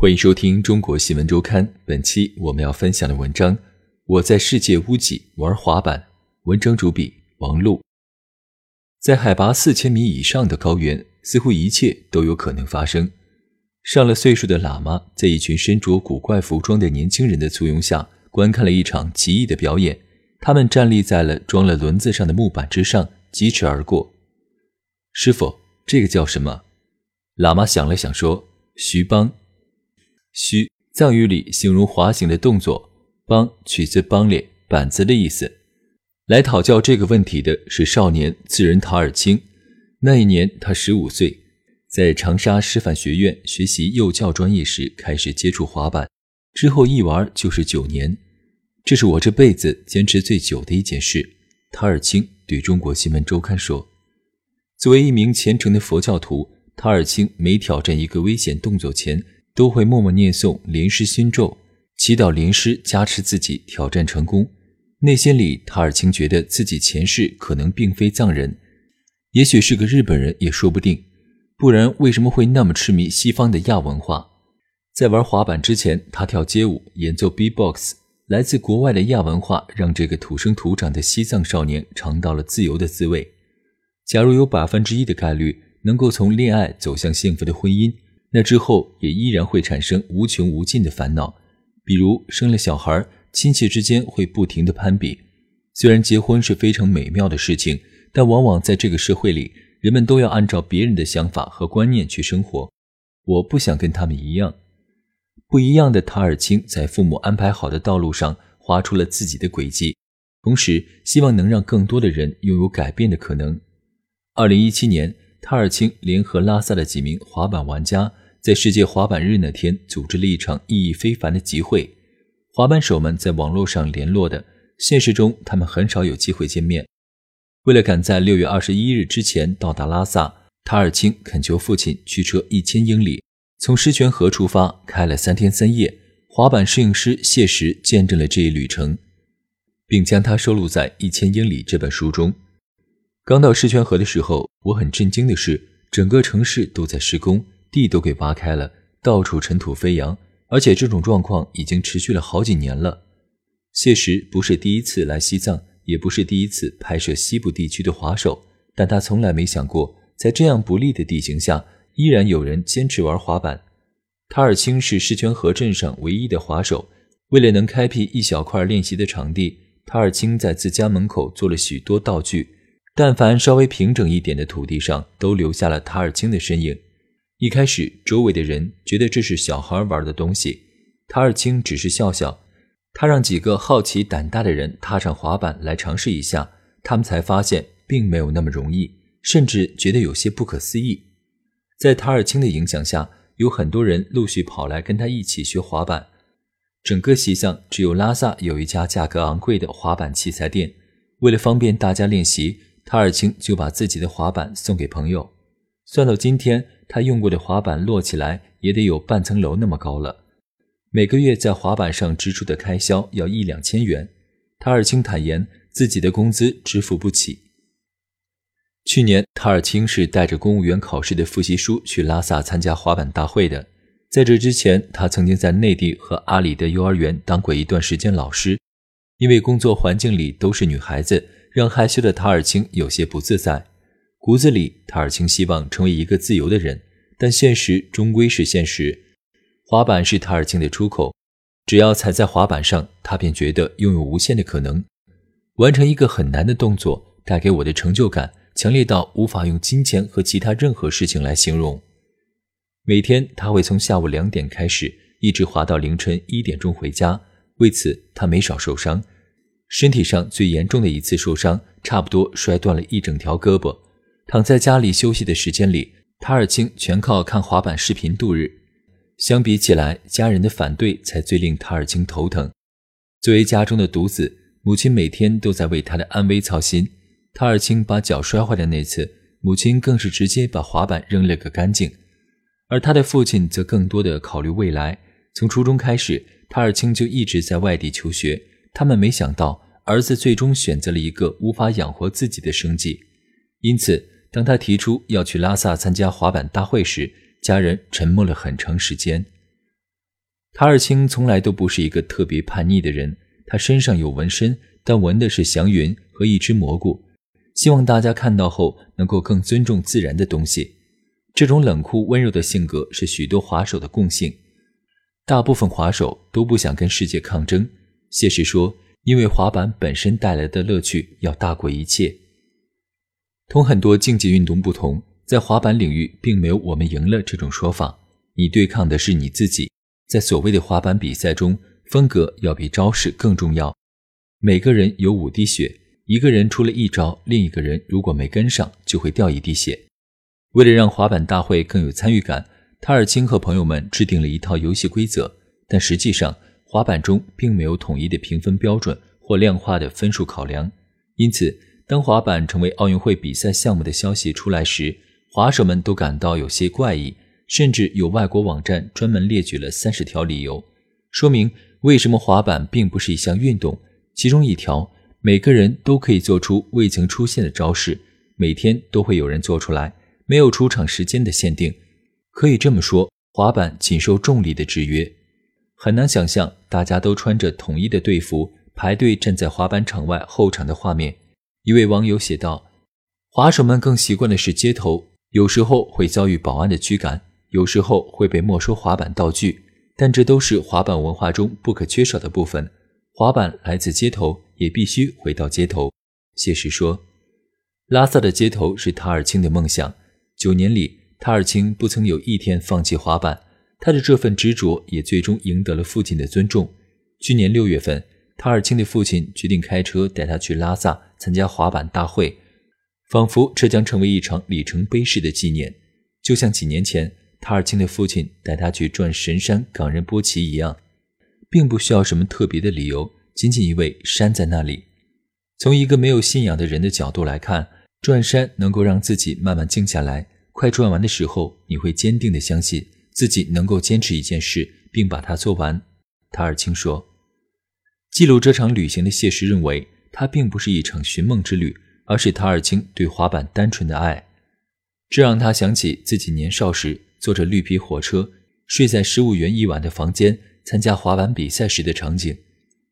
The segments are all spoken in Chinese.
欢迎收听《中国新闻周刊》。本期我们要分享的文章：我在世界屋脊玩滑板。文章主笔王璐。在海拔四千米以上的高原，似乎一切都有可能发生。上了岁数的喇嘛在一群身着古怪服装的年轻人的簇拥下，观看了一场奇异的表演。他们站立在了装了轮子上的木板之上，疾驰而过。师傅，这个叫什么？喇嘛想了想说：“徐邦。”虚，藏语里形容滑行的动作。邦取自邦列板子的意思。来讨教这个问题的是少年次仁塔尔青。那一年他十五岁，在长沙师范学院学习幼教专业时开始接触滑板，之后一玩就是九年。这是我这辈子坚持最久的一件事。塔尔青对中国新闻周刊说：“作为一名虔诚的佛教徒，塔尔青每挑战一个危险动作前。”都会默默念诵莲师心咒，祈祷莲师加持自己挑战成功。内心里，塔尔钦觉得自己前世可能并非藏人，也许是个日本人也说不定。不然为什么会那么痴迷西方的亚文化？在玩滑板之前，他跳街舞，演奏 B-box。来自国外的亚文化让这个土生土长的西藏少年尝到了自由的滋味。假如有百分之一的概率能够从恋爱走向幸福的婚姻。那之后也依然会产生无穷无尽的烦恼，比如生了小孩，亲戚之间会不停的攀比。虽然结婚是非常美妙的事情，但往往在这个社会里，人们都要按照别人的想法和观念去生活。我不想跟他们一样。不一样的塔尔钦在父母安排好的道路上划出了自己的轨迹，同时希望能让更多的人拥有改变的可能。二零一七年，塔尔钦联合拉萨的几名滑板玩家。在世界滑板日那天，组织了一场意义非凡的集会。滑板手们在网络上联络的，现实中他们很少有机会见面。为了赶在六月二十一日之前到达拉萨，塔尔钦恳求父亲驱车一千英里，从狮泉河出发，开了三天三夜。滑板摄影师谢石见证了这一旅程，并将它收录在《一千英里》这本书中。刚到狮泉河的时候，我很震惊的是，整个城市都在施工。地都给挖开了，到处尘土飞扬，而且这种状况已经持续了好几年了。谢石不是第一次来西藏，也不是第一次拍摄西部地区的滑手，但他从来没想过，在这样不利的地形下，依然有人坚持玩滑板。塔尔青是狮泉河镇上唯一的滑手，为了能开辟一小块练习的场地，塔尔青在自家门口做了许多道具，但凡稍微平整一点的土地上，都留下了塔尔青的身影。一开始，周围的人觉得这是小孩玩的东西，塔尔钦只是笑笑。他让几个好奇胆大的人踏上滑板来尝试一下，他们才发现并没有那么容易，甚至觉得有些不可思议。在塔尔钦的影响下，有很多人陆续跑来跟他一起学滑板。整个西藏只有拉萨有一家价格昂贵的滑板器材店。为了方便大家练习，塔尔钦就把自己的滑板送给朋友。算到今天。他用过的滑板摞起来也得有半层楼那么高了，每个月在滑板上支出的开销要一两千元。塔尔钦坦言自己的工资支付不起。去年，塔尔钦是带着公务员考试的复习书去拉萨参加滑板大会的。在这之前，他曾经在内地和阿里的幼儿园当过一段时间老师。因为工作环境里都是女孩子，让害羞的塔尔钦有些不自在。骨子里，塔尔钦希望成为一个自由的人，但现实终归是现实。滑板是塔尔钦的出口，只要踩在滑板上，他便觉得拥有无限的可能。完成一个很难的动作，带给我的成就感强烈到无法用金钱和其他任何事情来形容。每天，他会从下午两点开始，一直滑到凌晨一点钟回家。为此，他没少受伤。身体上最严重的一次受伤，差不多摔断了一整条胳膊。躺在家里休息的时间里，塔尔钦全靠看滑板视频度日。相比起来，家人的反对才最令塔尔钦头疼。作为家中的独子，母亲每天都在为他的安危操心。塔尔钦把脚摔坏的那次，母亲更是直接把滑板扔了个干净。而他的父亲则更多的考虑未来。从初中开始，塔尔钦就一直在外地求学。他们没想到，儿子最终选择了一个无法养活自己的生计。因此，当他提出要去拉萨参加滑板大会时，家人沉默了很长时间。塔尔钦从来都不是一个特别叛逆的人，他身上有纹身，但纹的是祥云和一只蘑菇，希望大家看到后能够更尊重自然的东西。这种冷酷温柔的性格是许多滑手的共性。大部分滑手都不想跟世界抗争。谢氏说：“因为滑板本身带来的乐趣要大过一切。同很多竞技运动不同，在滑板领域并没有‘我们赢了’这种说法。你对抗的是你自己。在所谓的滑板比赛中，风格要比招式更重要。每个人有五滴血，一个人出了一招，另一个人如果没跟上，就会掉一滴血。为了让滑板大会更有参与感，塔尔钦和朋友们制定了一套游戏规则。但实际上，滑板中并没有统一的评分标准或量化的分数考量。因此，当滑板成为奥运会比赛项目的消息出来时，滑手们都感到有些怪异。甚至有外国网站专门列举了三十条理由，说明为什么滑板并不是一项运动。其中一条，每个人都可以做出未曾出现的招式，每天都会有人做出来，没有出场时间的限定。可以这么说，滑板仅受重力的制约。很难想象大家都穿着统一的队服排队站在滑板场外候场的画面。一位网友写道：“滑手们更习惯的是街头，有时候会遭遇保安的驱赶。”有时候会被没收滑板道具，但这都是滑板文化中不可缺少的部分。滑板来自街头，也必须回到街头。谢石说：“拉萨的街头是塔尔钦的梦想。九年里，塔尔钦不曾有一天放弃滑板。他的这份执着也最终赢得了父亲的尊重。去年六月份，塔尔钦的父亲决定开车带他去拉萨参加滑板大会，仿佛这将成为一场里程碑式的纪念，就像几年前。”塔尔钦的父亲带他去转神山冈仁波齐一样，并不需要什么特别的理由，仅仅因为山在那里。从一个没有信仰的人的角度来看，转山能够让自己慢慢静下来。快转完的时候，你会坚定地相信自己能够坚持一件事，并把它做完。塔尔钦说：“记录这场旅行的谢师认为，它并不是一场寻梦之旅，而是塔尔钦对滑板单纯的爱。这让他想起自己年少时。”坐着绿皮火车，睡在十五元一晚的房间，参加滑板比赛时的场景。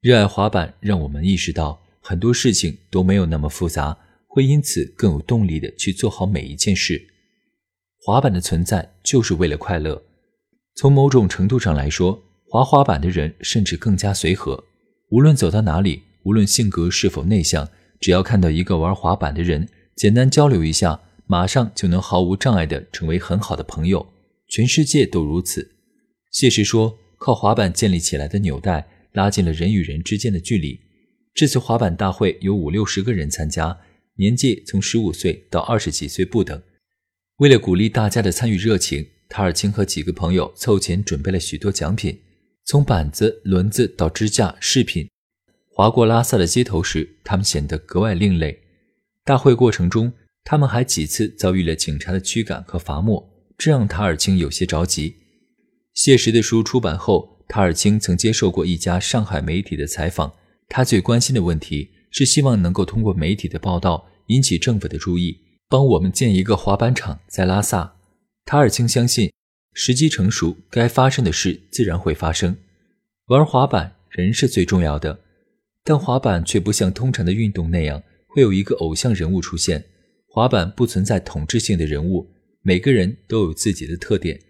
热爱滑板，让我们意识到很多事情都没有那么复杂，会因此更有动力的去做好每一件事。滑板的存在就是为了快乐。从某种程度上来说，滑滑板的人甚至更加随和。无论走到哪里，无论性格是否内向，只要看到一个玩滑板的人，简单交流一下，马上就能毫无障碍地成为很好的朋友。全世界都如此。谢石说：“靠滑板建立起来的纽带，拉近了人与人之间的距离。这次滑板大会有五六十个人参加，年纪从十五岁到二十几岁不等。为了鼓励大家的参与热情，塔尔钦和几个朋友凑钱准备了许多奖品，从板子、轮子到支架、饰品。滑过拉萨的街头时，他们显得格外另类。大会过程中，他们还几次遭遇了警察的驱赶和罚没。”这让塔尔钦有些着急。谢石的书出版后，塔尔钦曾接受过一家上海媒体的采访。他最关心的问题是希望能够通过媒体的报道引起政府的注意，帮我们建一个滑板场在拉萨。塔尔钦相信，时机成熟，该发生的事自然会发生。玩滑板，人是最重要的，但滑板却不像通常的运动那样会有一个偶像人物出现。滑板不存在统治性的人物。每个人都有自己的特点。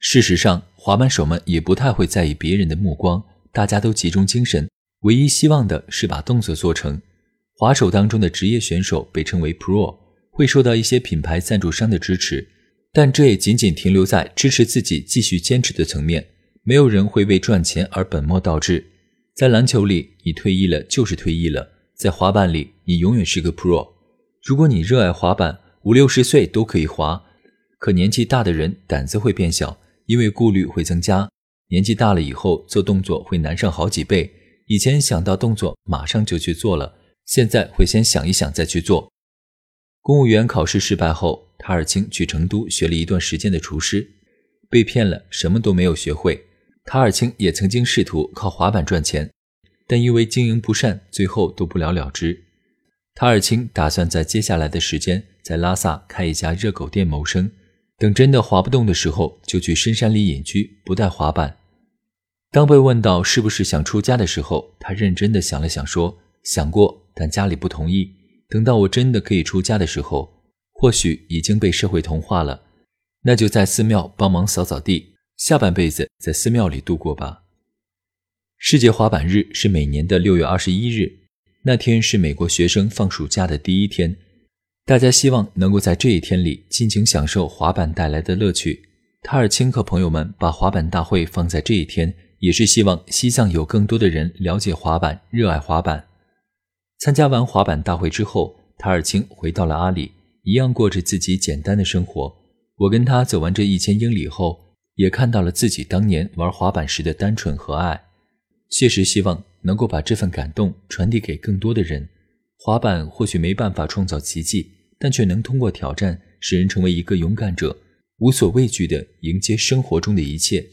事实上，滑板手们也不太会在意别人的目光，大家都集中精神，唯一希望的是把动作做成。滑手当中的职业选手被称为 Pro，会受到一些品牌赞助商的支持，但这也仅仅停留在支持自己继续坚持的层面。没有人会为赚钱而本末倒置。在篮球里，你退役了就是退役了；在滑板里，你永远是个 Pro。如果你热爱滑板，五六十岁都可以滑。可年纪大的人胆子会变小，因为顾虑会增加。年纪大了以后做动作会难上好几倍，以前想到动作马上就去做了，现在会先想一想再去做。公务员考试失败后，塔尔钦去成都学了一段时间的厨师，被骗了，什么都没有学会。塔尔青也曾经试图靠滑板赚钱，但因为经营不善，最后都不了了之。塔尔青打算在接下来的时间在拉萨开一家热狗店谋生，等真的滑不动的时候，就去深山里隐居，不带滑板。当被问到是不是想出家的时候，他认真的想了想，说：“想过，但家里不同意。等到我真的可以出家的时候，或许已经被社会同化了，那就在寺庙帮忙扫扫地，下半辈子在寺庙里度过吧。”世界滑板日是每年的六月二十一日，那天是美国学生放暑假的第一天，大家希望能够在这一天里尽情享受滑板带来的乐趣。塔尔钦和朋友们把滑板大会放在这一天。也是希望西藏有更多的人了解滑板，热爱滑板。参加完滑板大会之后，塔尔钦回到了阿里，一样过着自己简单的生活。我跟他走完这一千英里后，也看到了自己当年玩滑板时的单纯和爱。谢实希望能够把这份感动传递给更多的人。滑板或许没办法创造奇迹，但却能通过挑战，使人成为一个勇敢者，无所畏惧地迎接生活中的一切。